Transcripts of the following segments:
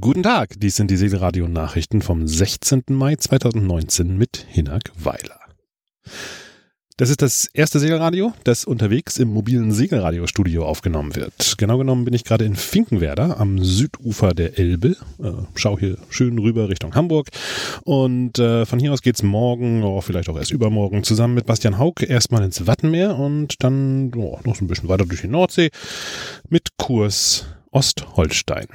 Guten Tag, dies sind die Segelradio-Nachrichten vom 16. Mai 2019 mit Hinak Weiler. Das ist das erste Segelradio, das unterwegs im mobilen Segelradiostudio aufgenommen wird. Genau genommen bin ich gerade in Finkenwerder am Südufer der Elbe. Äh, schau hier schön rüber Richtung Hamburg. Und äh, von hier aus geht's morgen, oh, vielleicht auch erst übermorgen, zusammen mit Bastian Haug erstmal ins Wattenmeer und dann oh, noch so ein bisschen weiter durch die Nordsee mit Kurs Ostholstein.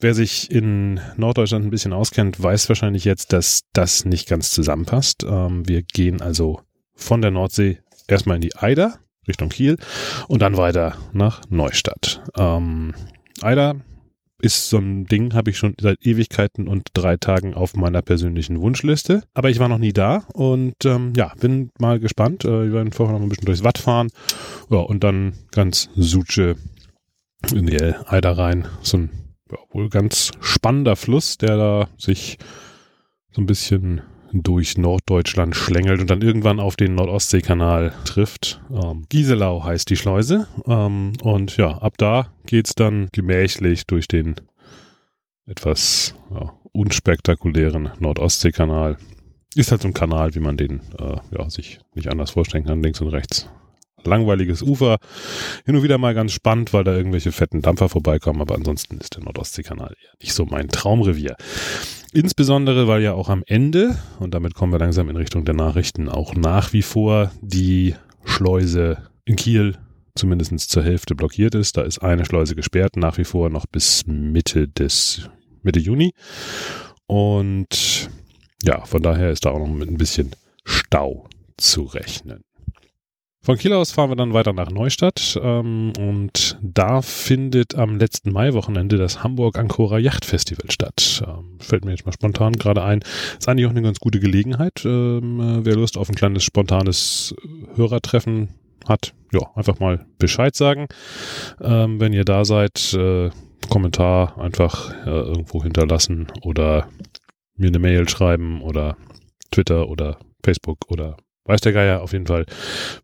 Wer sich in Norddeutschland ein bisschen auskennt, weiß wahrscheinlich jetzt, dass das nicht ganz zusammenpasst. Ähm, wir gehen also von der Nordsee erstmal in die Eider Richtung Kiel und dann weiter nach Neustadt. Ähm, Eider ist so ein Ding, habe ich schon seit Ewigkeiten und drei Tagen auf meiner persönlichen Wunschliste. Aber ich war noch nie da und ähm, ja, bin mal gespannt. Äh, wir werden vorher noch ein bisschen durchs Watt fahren. Ja, und dann ganz Suche in die Eider rein. So ein ja, wohl ganz spannender Fluss, der da sich so ein bisschen durch Norddeutschland schlängelt und dann irgendwann auf den Nordostseekanal trifft. Ähm, Gieselau heißt die Schleuse. Ähm, und ja, ab da geht's dann gemächlich durch den etwas ja, unspektakulären Nordostseekanal. Ist halt so ein Kanal, wie man den äh, ja, sich nicht anders vorstellen kann, links und rechts langweiliges Ufer. Hin und wieder mal ganz spannend, weil da irgendwelche fetten Dampfer vorbeikommen, aber ansonsten ist der Nordostseekanal eher nicht so mein Traumrevier. Insbesondere, weil ja auch am Ende, und damit kommen wir langsam in Richtung der Nachrichten, auch nach wie vor die Schleuse in Kiel zumindest zur Hälfte blockiert ist. Da ist eine Schleuse gesperrt, nach wie vor noch bis Mitte des, Mitte Juni. Und ja, von daher ist da auch noch mit ein bisschen Stau zu rechnen. Von Kiel aus fahren wir dann weiter nach Neustadt ähm, und da findet am letzten Maiwochenende das Hamburg Ancora Yacht Festival statt. Ähm, fällt mir jetzt mal spontan gerade ein. Ist eigentlich auch eine ganz gute Gelegenheit. Ähm, äh, wer Lust auf ein kleines spontanes Hörertreffen hat, ja, einfach mal Bescheid sagen. Ähm, wenn ihr da seid, äh, Kommentar einfach äh, irgendwo hinterlassen oder mir eine Mail schreiben oder Twitter oder Facebook oder weiß der Geier auf jeden Fall.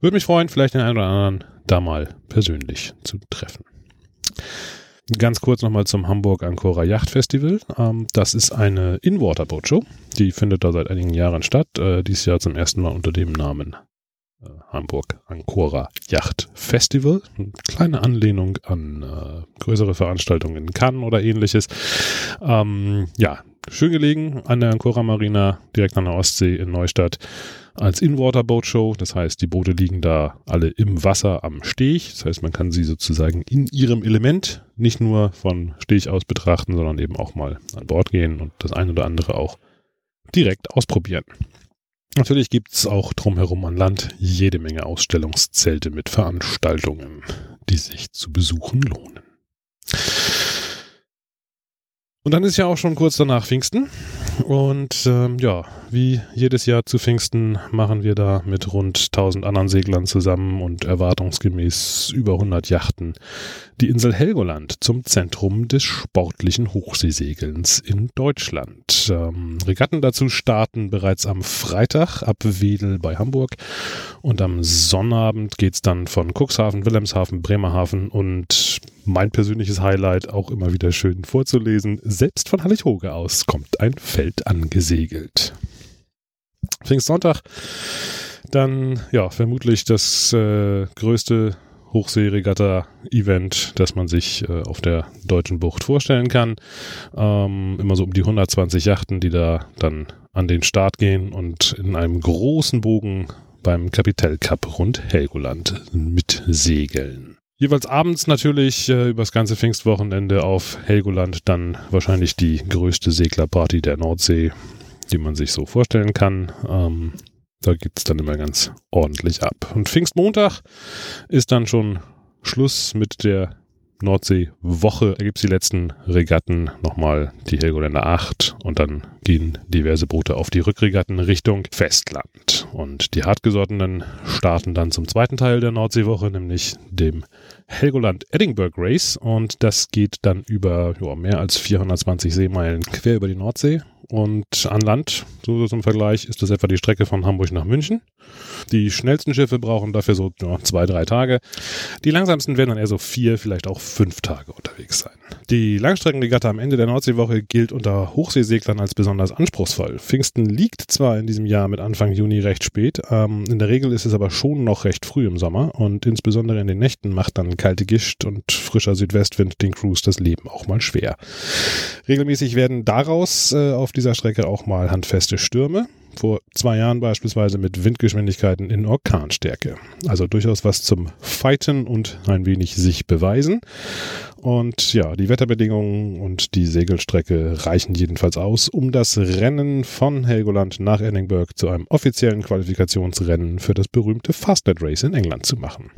Würde mich freuen, vielleicht den einen oder anderen da mal persönlich zu treffen. Ganz kurz nochmal zum Hamburg Ancora Yacht Festival. Ähm, das ist eine In-Water Boat Show. Die findet da seit einigen Jahren statt. Äh, dieses Jahr zum ersten Mal unter dem Namen Hamburg Ancora Yacht Festival. Eine kleine Anlehnung an äh, größere Veranstaltungen in Cannes oder ähnliches. Ähm, ja, schön gelegen an der Ancora Marina, direkt an der Ostsee in Neustadt als In-Water Boat Show. Das heißt, die Boote liegen da alle im Wasser am Steg. Das heißt, man kann sie sozusagen in ihrem Element nicht nur von Steg aus betrachten, sondern eben auch mal an Bord gehen und das eine oder andere auch direkt ausprobieren. Natürlich gibt es auch drumherum an Land jede Menge Ausstellungszelte mit Veranstaltungen, die sich zu besuchen lohnen. Und dann ist ja auch schon kurz danach Pfingsten. Und ähm, ja, wie jedes Jahr zu Pfingsten machen wir da mit rund 1000 anderen Seglern zusammen und erwartungsgemäß über 100 Yachten die Insel Helgoland zum Zentrum des sportlichen Hochseesegelns in Deutschland. Ähm, Regatten dazu starten bereits am Freitag ab Wedel bei Hamburg und am Sonnabend geht's dann von Cuxhaven, Wilhelmshaven, Bremerhaven und mein persönliches Highlight auch immer wieder schön vorzulesen. Selbst von Hallig-Hoge aus kommt ein Feld angesegelt. Pfingstsonntag, dann ja vermutlich das äh, größte Hochseeregatta-Event, das man sich äh, auf der deutschen Bucht vorstellen kann. Ähm, immer so um die 120 Yachten, die da dann an den Start gehen und in einem großen Bogen beim Kapitell Cup rund Helgoland mit segeln. Jeweils abends natürlich äh, übers ganze Pfingstwochenende auf Helgoland dann wahrscheinlich die größte Seglerparty der Nordsee, die man sich so vorstellen kann. Ähm, da geht es dann immer ganz ordentlich ab. Und Pfingstmontag ist dann schon Schluss mit der Nordsee-Woche. Gibt es die letzten Regatten, nochmal die Helgoländer 8 und dann gehen diverse Boote auf die Rückregatten Richtung Festland. Und die hartgesottenen starten dann zum zweiten Teil der Nordseewoche, nämlich dem Helgoland Edinburgh Race und das geht dann über ja, mehr als 420 Seemeilen quer über die Nordsee und an Land, so zum Vergleich, ist das etwa die Strecke von Hamburg nach München. Die schnellsten Schiffe brauchen dafür so ja, zwei, drei Tage. Die langsamsten werden dann eher so vier, vielleicht auch fünf Tage unterwegs sein. Die Langstreckenregatta am Ende der Nordseewoche gilt unter Hochseeseglern als besonders anspruchsvoll. Pfingsten liegt zwar in diesem Jahr mit Anfang Juni recht spät, ähm, in der Regel ist es aber schon noch recht früh im Sommer und insbesondere in den Nächten macht dann kalte Gischt und frischer Südwestwind den Crews das Leben auch mal schwer. Regelmäßig werden daraus äh, auf dieser Strecke auch mal handfeste Stürme vor zwei Jahren beispielsweise mit Windgeschwindigkeiten in Orkanstärke. Also durchaus was zum Fighten und ein wenig sich beweisen. Und ja, die Wetterbedingungen und die Segelstrecke reichen jedenfalls aus, um das Rennen von Helgoland nach Edinburgh zu einem offiziellen Qualifikationsrennen für das berühmte Fastnet Race in England zu machen.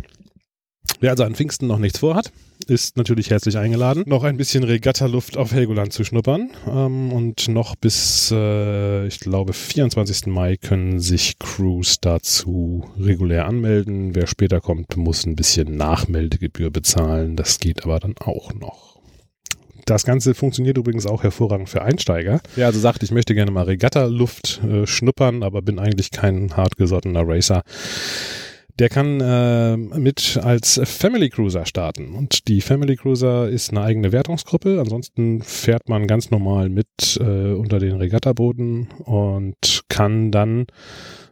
Wer also an Pfingsten noch nichts vorhat, ist natürlich herzlich eingeladen, noch ein bisschen Regatta-Luft auf Helgoland zu schnuppern. Ähm, und noch bis, äh, ich glaube, 24. Mai können sich Crews dazu regulär anmelden. Wer später kommt, muss ein bisschen Nachmeldegebühr bezahlen. Das geht aber dann auch noch. Das Ganze funktioniert übrigens auch hervorragend für Einsteiger. Wer also sagt, ich möchte gerne mal Regatta-Luft äh, schnuppern, aber bin eigentlich kein hartgesottener Racer der kann äh, mit als Family Cruiser starten. Und die Family Cruiser ist eine eigene Wertungsgruppe. Ansonsten fährt man ganz normal mit äh, unter den Regattabooten und kann dann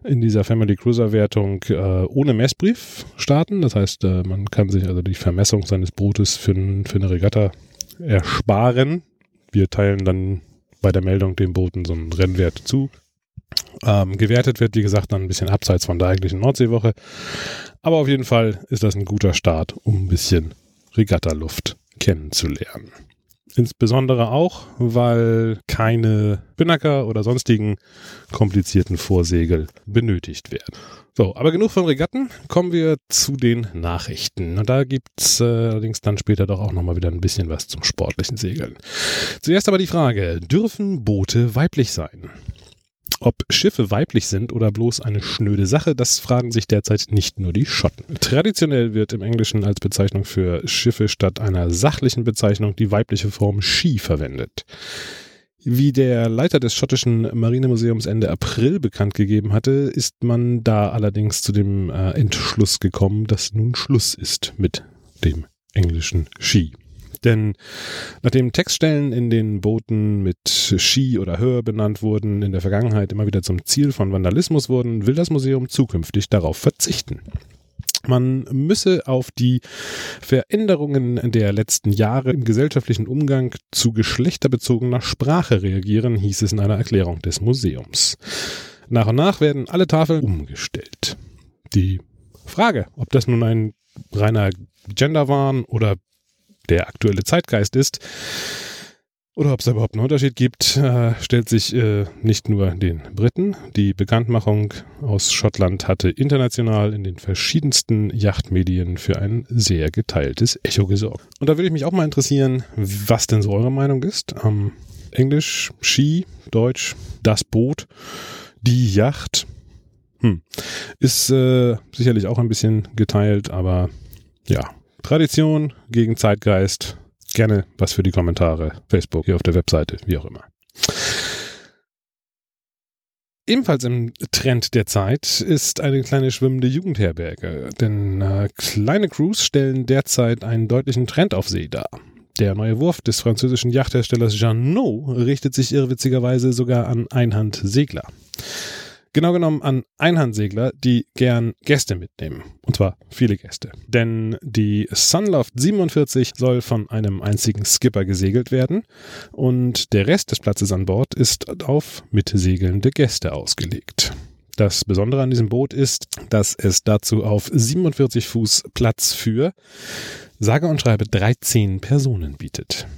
in dieser Family Cruiser Wertung äh, ohne Messbrief starten. Das heißt, äh, man kann sich also die Vermessung seines Bootes für, für eine Regatta ersparen. Wir teilen dann bei der Meldung dem Booten so einen Rennwert zu. Ähm, gewertet wird, wie gesagt, dann ein bisschen abseits von der eigentlichen Nordseewoche. Aber auf jeden Fall ist das ein guter Start, um ein bisschen Regattaluft kennenzulernen. Insbesondere auch, weil keine Binnacker oder sonstigen komplizierten Vorsegel benötigt werden. So, aber genug von Regatten. Kommen wir zu den Nachrichten. Und da gibt's äh, allerdings dann später doch auch nochmal wieder ein bisschen was zum sportlichen Segeln. Zuerst aber die Frage, dürfen Boote weiblich sein? Ob Schiffe weiblich sind oder bloß eine schnöde Sache, das fragen sich derzeit nicht nur die Schotten. Traditionell wird im Englischen als Bezeichnung für Schiffe statt einer sachlichen Bezeichnung die weibliche Form Ski verwendet. Wie der Leiter des schottischen Marinemuseums Ende April bekannt gegeben hatte, ist man da allerdings zu dem äh, Entschluss gekommen, dass nun Schluss ist mit dem englischen Ski. Denn nachdem Textstellen in den Booten mit Ski oder Hör benannt wurden, in der Vergangenheit immer wieder zum Ziel von Vandalismus wurden, will das Museum zukünftig darauf verzichten. Man müsse auf die Veränderungen der letzten Jahre im gesellschaftlichen Umgang zu geschlechterbezogener Sprache reagieren, hieß es in einer Erklärung des Museums. Nach und nach werden alle Tafeln umgestellt. Die Frage, ob das nun ein reiner Genderwahn oder der aktuelle Zeitgeist ist. Oder ob es überhaupt einen Unterschied gibt, äh, stellt sich äh, nicht nur den Briten. Die Bekanntmachung aus Schottland hatte international in den verschiedensten Yachtmedien für ein sehr geteiltes Echo gesorgt. Und da würde ich mich auch mal interessieren, was denn so eure Meinung ist. Ähm, Englisch, Ski, Deutsch, das Boot, die Yacht. Hm. Ist äh, sicherlich auch ein bisschen geteilt, aber ja, Tradition gegen Zeitgeist. Gerne was für die Kommentare. Facebook, hier auf der Webseite, wie auch immer. Ebenfalls im Trend der Zeit ist eine kleine schwimmende Jugendherberge, denn äh, kleine Crews stellen derzeit einen deutlichen Trend auf See dar. Der neue Wurf des französischen Yachtherstellers Jeannot richtet sich irrwitzigerweise sogar an Einhandsegler. Genau genommen an Einhandsegler, die gern Gäste mitnehmen. Und zwar viele Gäste. Denn die Sunloft 47 soll von einem einzigen Skipper gesegelt werden und der Rest des Platzes an Bord ist auf mitsegelnde Gäste ausgelegt. Das Besondere an diesem Boot ist, dass es dazu auf 47 Fuß Platz für sage und schreibe 13 Personen bietet.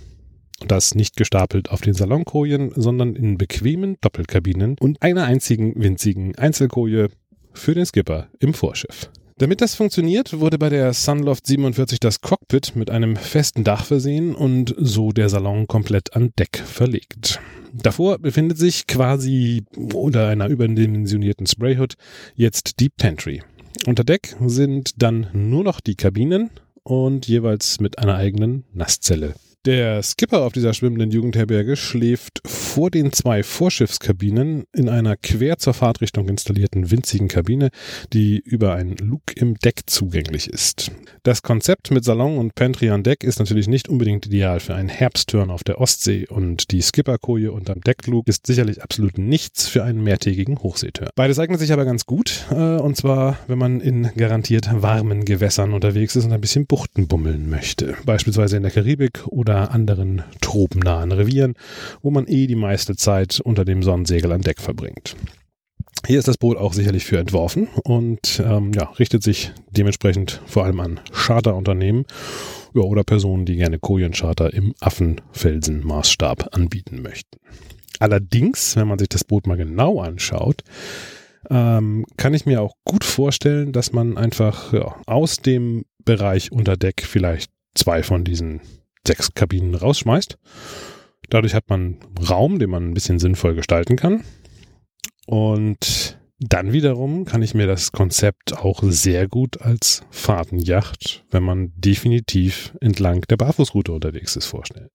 Und das nicht gestapelt auf den Salonkojen, sondern in bequemen Doppelkabinen und einer einzigen winzigen Einzelkoje für den Skipper im Vorschiff. Damit das funktioniert, wurde bei der Sunloft 47 das Cockpit mit einem festen Dach versehen und so der Salon komplett an Deck verlegt. Davor befindet sich quasi unter einer überdimensionierten Sprayhood jetzt Deep Pantry. Unter Deck sind dann nur noch die Kabinen und jeweils mit einer eigenen Nasszelle der Skipper auf dieser schwimmenden Jugendherberge schläft vor den zwei Vorschiffskabinen in einer quer zur Fahrtrichtung installierten winzigen Kabine, die über ein Luke im Deck zugänglich ist. Das Konzept mit Salon und Pantry an Deck ist natürlich nicht unbedingt ideal für einen Herbstturn auf der Ostsee und die Skipperkoje unterm Deckluke ist sicherlich absolut nichts für einen mehrtägigen Hochseeturn. Beides eignet sich aber ganz gut, äh, und zwar, wenn man in garantiert warmen Gewässern unterwegs ist und ein bisschen Buchten bummeln möchte. Beispielsweise in der Karibik oder anderen tropennahen Revieren, wo man eh die meiste Zeit unter dem Sonnensegel an Deck verbringt. Hier ist das Boot auch sicherlich für entworfen und ähm, ja, richtet sich dementsprechend vor allem an Charterunternehmen ja, oder Personen, die gerne Kojencharter im Affenfelsen-Maßstab anbieten möchten. Allerdings, wenn man sich das Boot mal genau anschaut, ähm, kann ich mir auch gut vorstellen, dass man einfach ja, aus dem Bereich unter Deck vielleicht zwei von diesen sechs Kabinen rausschmeißt. Dadurch hat man Raum, den man ein bisschen sinnvoll gestalten kann. Und dann wiederum kann ich mir das Konzept auch sehr gut als Fahrtenjacht, wenn man definitiv entlang der Barfußroute unterwegs ist, vorstellen.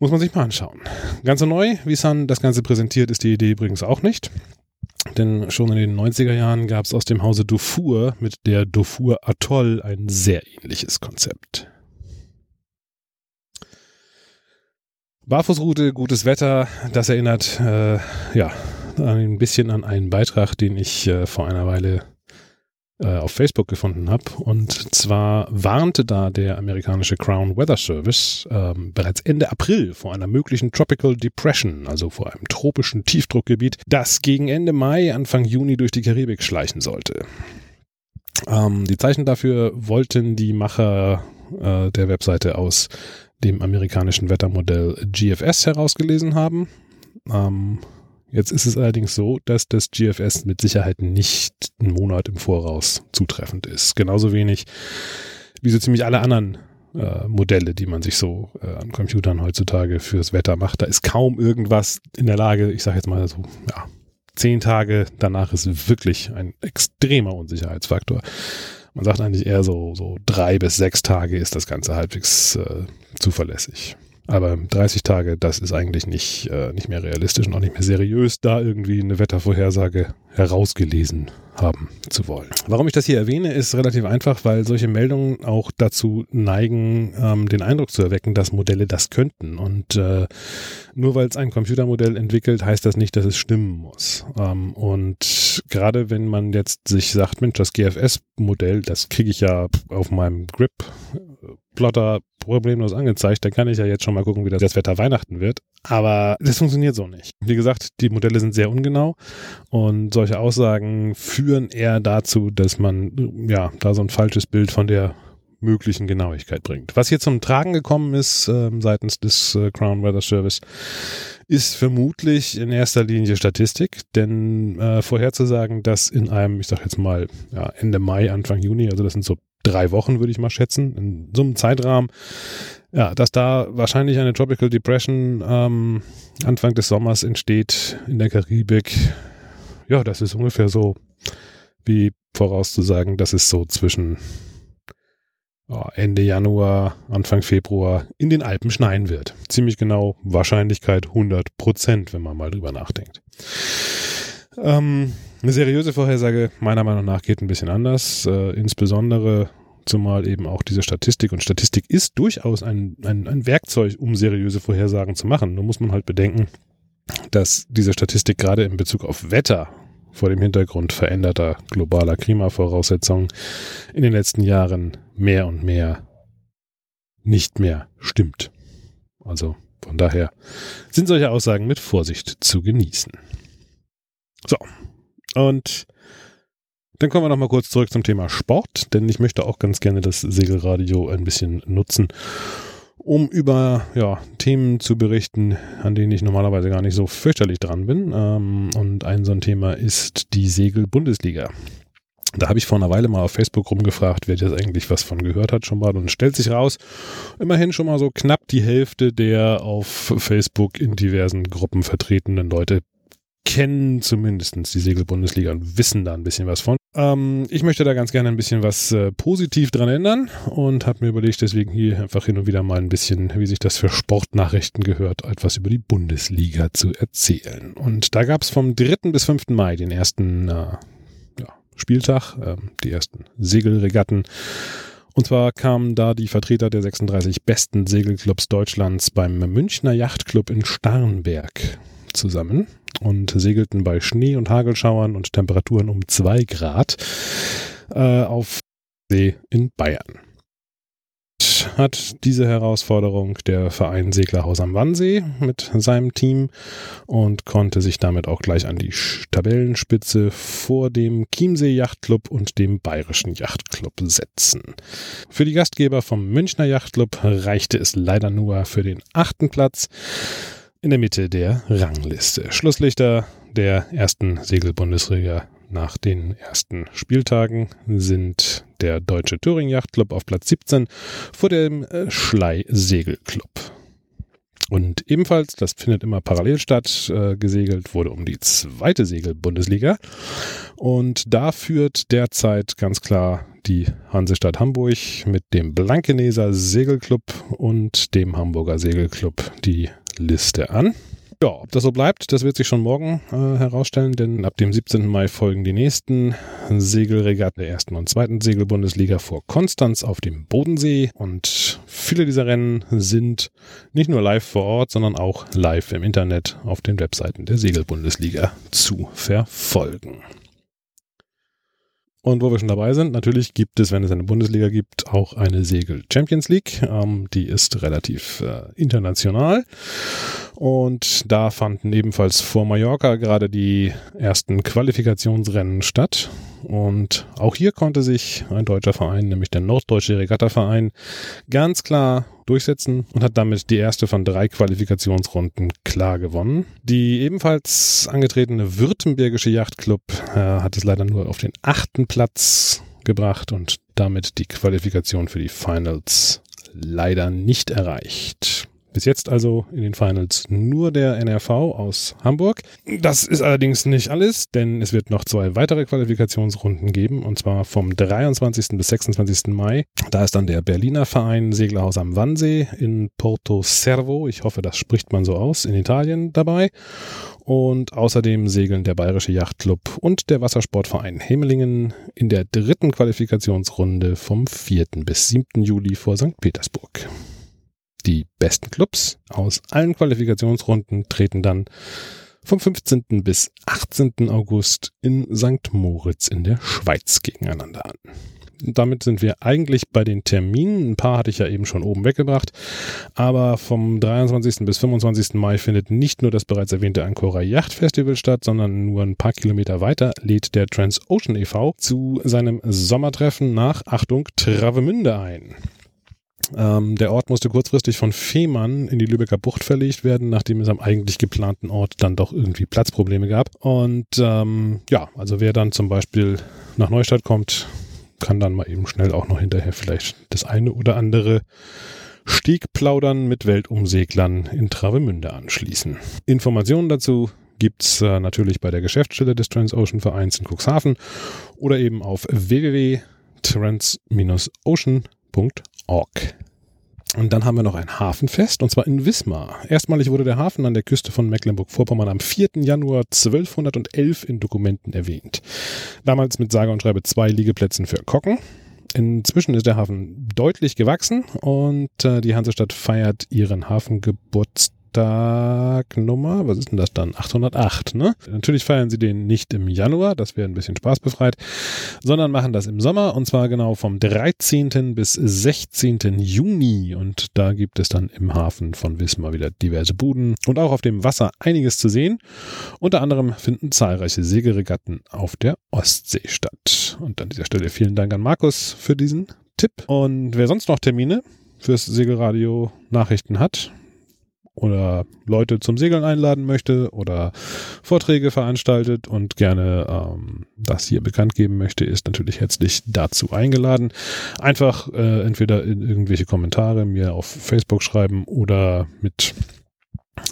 Muss man sich mal anschauen. Ganz so neu, wie Sun das Ganze präsentiert, ist die Idee übrigens auch nicht. Denn schon in den 90er Jahren gab es aus dem Hause Dufour mit der Dufour Atoll ein sehr ähnliches Konzept. Barfußroute, gutes Wetter, das erinnert äh, ja ein bisschen an einen Beitrag, den ich äh, vor einer Weile äh, auf Facebook gefunden habe. Und zwar warnte da der amerikanische Crown Weather Service ähm, bereits Ende April vor einer möglichen Tropical Depression, also vor einem tropischen Tiefdruckgebiet, das gegen Ende Mai, Anfang Juni durch die Karibik schleichen sollte. Ähm, die Zeichen dafür wollten die Macher äh, der Webseite aus dem amerikanischen Wettermodell GFS herausgelesen haben. Ähm, Jetzt ist es allerdings so, dass das GFS mit Sicherheit nicht einen Monat im Voraus zutreffend ist. Genauso wenig wie so ziemlich alle anderen äh, Modelle, die man sich so äh, an Computern heutzutage fürs Wetter macht. Da ist kaum irgendwas in der Lage, ich sage jetzt mal so, ja, zehn Tage danach ist wirklich ein extremer Unsicherheitsfaktor. Man sagt eigentlich eher so, so drei bis sechs Tage ist das Ganze halbwegs äh, zuverlässig. Aber 30 Tage, das ist eigentlich nicht, äh, nicht mehr realistisch und auch nicht mehr seriös, da irgendwie eine Wettervorhersage herausgelesen haben zu wollen. Warum ich das hier erwähne, ist relativ einfach, weil solche Meldungen auch dazu neigen, ähm, den Eindruck zu erwecken, dass Modelle das könnten. Und äh, nur weil es ein Computermodell entwickelt, heißt das nicht, dass es stimmen muss. Ähm, und gerade wenn man jetzt sich sagt, Mensch, das GFS-Modell, das kriege ich ja auf meinem Grip Plotter problemlos angezeigt, dann kann ich ja jetzt schon mal gucken, wie das Wetter Weihnachten wird. Aber das funktioniert so nicht. Wie gesagt, die Modelle sind sehr ungenau und solche Aussagen führen eher dazu, dass man ja da so ein falsches Bild von der möglichen Genauigkeit bringt. Was hier zum Tragen gekommen ist äh, seitens des äh, Crown Weather Service, ist vermutlich in erster Linie Statistik, denn äh, vorherzusagen, dass in einem, ich sag jetzt mal, ja, Ende Mai, Anfang Juni, also das sind so drei Wochen, würde ich mal schätzen, in so einem Zeitrahmen, ja, dass da wahrscheinlich eine Tropical Depression ähm, Anfang des Sommers entsteht in der Karibik. Ja, das ist ungefähr so wie vorauszusagen, dass es so zwischen oh, Ende Januar, Anfang Februar in den Alpen schneien wird. Ziemlich genau Wahrscheinlichkeit 100 Prozent, wenn man mal drüber nachdenkt. Ähm, eine seriöse Vorhersage meiner Meinung nach geht ein bisschen anders, äh, insbesondere zumal eben auch diese Statistik und Statistik ist durchaus ein, ein, ein Werkzeug, um seriöse Vorhersagen zu machen. Nur muss man halt bedenken, dass diese Statistik gerade in Bezug auf Wetter vor dem Hintergrund veränderter globaler Klimavoraussetzungen in den letzten Jahren mehr und mehr nicht mehr stimmt. Also von daher sind solche Aussagen mit Vorsicht zu genießen. So. Und dann kommen wir nochmal kurz zurück zum Thema Sport, denn ich möchte auch ganz gerne das Segelradio ein bisschen nutzen, um über ja, Themen zu berichten, an denen ich normalerweise gar nicht so fürchterlich dran bin. Ähm, und ein so ein Thema ist die Segel-Bundesliga. Da habe ich vor einer Weile mal auf Facebook rumgefragt, wer jetzt eigentlich was von gehört hat schon mal. Und stellt sich raus, immerhin schon mal so knapp die Hälfte der auf Facebook in diversen Gruppen vertretenen Leute kennen zumindest die Segelbundesliga und wissen da ein bisschen was von. Ähm, ich möchte da ganz gerne ein bisschen was äh, positiv dran ändern und habe mir überlegt, deswegen hier einfach hin und wieder mal ein bisschen, wie sich das für Sportnachrichten gehört, etwas über die Bundesliga zu erzählen. Und da gab es vom 3. bis 5. Mai den ersten äh, ja, Spieltag, äh, die ersten Segelregatten. Und zwar kamen da die Vertreter der 36 besten Segelclubs Deutschlands beim Münchner Yachtclub in Starnberg zusammen und segelten bei Schnee und Hagelschauern und Temperaturen um zwei Grad äh, auf See in Bayern. Hat diese Herausforderung der Verein Seglerhaus am Wannsee mit seinem Team und konnte sich damit auch gleich an die Tabellenspitze vor dem Chiemsee Yachtclub und dem Bayerischen Yachtclub setzen. Für die Gastgeber vom Münchner Yachtclub reichte es leider nur für den achten Platz in der Mitte der Rangliste. Schlusslichter der ersten Segelbundesliga nach den ersten Spieltagen sind der Deutsche Touring Yachtclub auf Platz 17 vor dem äh, Schlei Segelclub. Und ebenfalls, das findet immer parallel statt, äh, gesegelt wurde um die zweite Segelbundesliga. Und da führt derzeit ganz klar die Hansestadt Hamburg mit dem Blankeneser Segelclub und dem Hamburger Segelclub die Liste an. Ja, ob das so bleibt, das wird sich schon morgen äh, herausstellen, denn ab dem 17. Mai folgen die nächsten Segelregatten der ersten und zweiten Segelbundesliga vor Konstanz auf dem Bodensee und viele dieser Rennen sind nicht nur live vor Ort, sondern auch live im Internet auf den Webseiten der Segelbundesliga zu verfolgen. Und wo wir schon dabei sind, natürlich gibt es, wenn es eine Bundesliga gibt, auch eine Segel Champions League. Ähm, die ist relativ äh, international. Und da fanden ebenfalls vor Mallorca gerade die ersten Qualifikationsrennen statt. Und auch hier konnte sich ein deutscher Verein, nämlich der Norddeutsche Regattaverein, ganz klar durchsetzen und hat damit die erste von drei Qualifikationsrunden klar gewonnen. Die ebenfalls angetretene Württembergische Yachtclub äh, hat es leider nur auf den achten Platz gebracht und damit die Qualifikation für die Finals leider nicht erreicht. Bis jetzt also in den Finals nur der NRV aus Hamburg. Das ist allerdings nicht alles, denn es wird noch zwei weitere Qualifikationsrunden geben und zwar vom 23. bis 26. Mai. Da ist dann der Berliner Verein Seglerhaus am Wannsee in Porto Servo, ich hoffe, das spricht man so aus, in Italien dabei. Und außerdem segeln der Bayerische Yachtclub und der Wassersportverein Hemelingen in der dritten Qualifikationsrunde vom 4. bis 7. Juli vor St. Petersburg. Die besten Clubs aus allen Qualifikationsrunden treten dann vom 15. bis 18. August in St. Moritz in der Schweiz gegeneinander an. Damit sind wir eigentlich bei den Terminen. Ein paar hatte ich ja eben schon oben weggebracht. Aber vom 23. bis 25. Mai findet nicht nur das bereits erwähnte Ancora Yacht Festival statt, sondern nur ein paar Kilometer weiter lädt der Transocean e.V. zu seinem Sommertreffen nach, Achtung, Travemünde ein. Ähm, der Ort musste kurzfristig von Fehmarn in die Lübecker Bucht verlegt werden, nachdem es am eigentlich geplanten Ort dann doch irgendwie Platzprobleme gab. Und ähm, ja, also wer dann zum Beispiel nach Neustadt kommt, kann dann mal eben schnell auch noch hinterher vielleicht das eine oder andere Stegplaudern mit Weltumseglern in Travemünde anschließen. Informationen dazu gibt's äh, natürlich bei der Geschäftsstelle des Transocean Vereins in Cuxhaven oder eben auf www.trans-ocean.org. Und dann haben wir noch ein Hafenfest, und zwar in Wismar. Erstmalig wurde der Hafen an der Küste von Mecklenburg-Vorpommern am 4. Januar 1211 in Dokumenten erwähnt. Damals mit sage und schreibe zwei Liegeplätzen für Kocken. Inzwischen ist der Hafen deutlich gewachsen und äh, die Hansestadt feiert ihren Hafengeburtstag Tag-Nummer, was ist denn das dann? 808, ne? Natürlich feiern sie den nicht im Januar, das wäre ein bisschen spaßbefreit, sondern machen das im Sommer und zwar genau vom 13. bis 16. Juni und da gibt es dann im Hafen von Wismar wieder diverse Buden und auch auf dem Wasser einiges zu sehen. Unter anderem finden zahlreiche Segelregatten auf der Ostsee statt. Und an dieser Stelle vielen Dank an Markus für diesen Tipp. Und wer sonst noch Termine fürs Segelradio Nachrichten hat, oder Leute zum Segeln einladen möchte oder Vorträge veranstaltet und gerne ähm, das hier bekannt geben möchte, ist natürlich herzlich dazu eingeladen. Einfach äh, entweder in irgendwelche Kommentare mir auf Facebook schreiben oder mit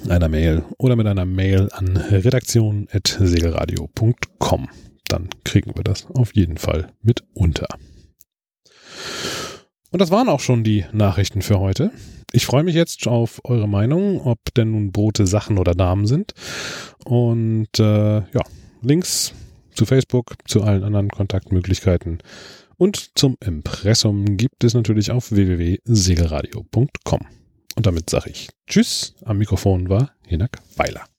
einer Mail oder mit einer Mail an redaktion.segelradio.com. dann kriegen wir das auf jeden Fall mit unter. Und das waren auch schon die Nachrichten für heute. Ich freue mich jetzt auf eure Meinung, ob denn nun Boote Sachen oder Damen sind. Und äh, ja, Links zu Facebook, zu allen anderen Kontaktmöglichkeiten und zum Impressum gibt es natürlich auf www.segelradio.com. Und damit sage ich Tschüss. Am Mikrofon war Hinak Weiler.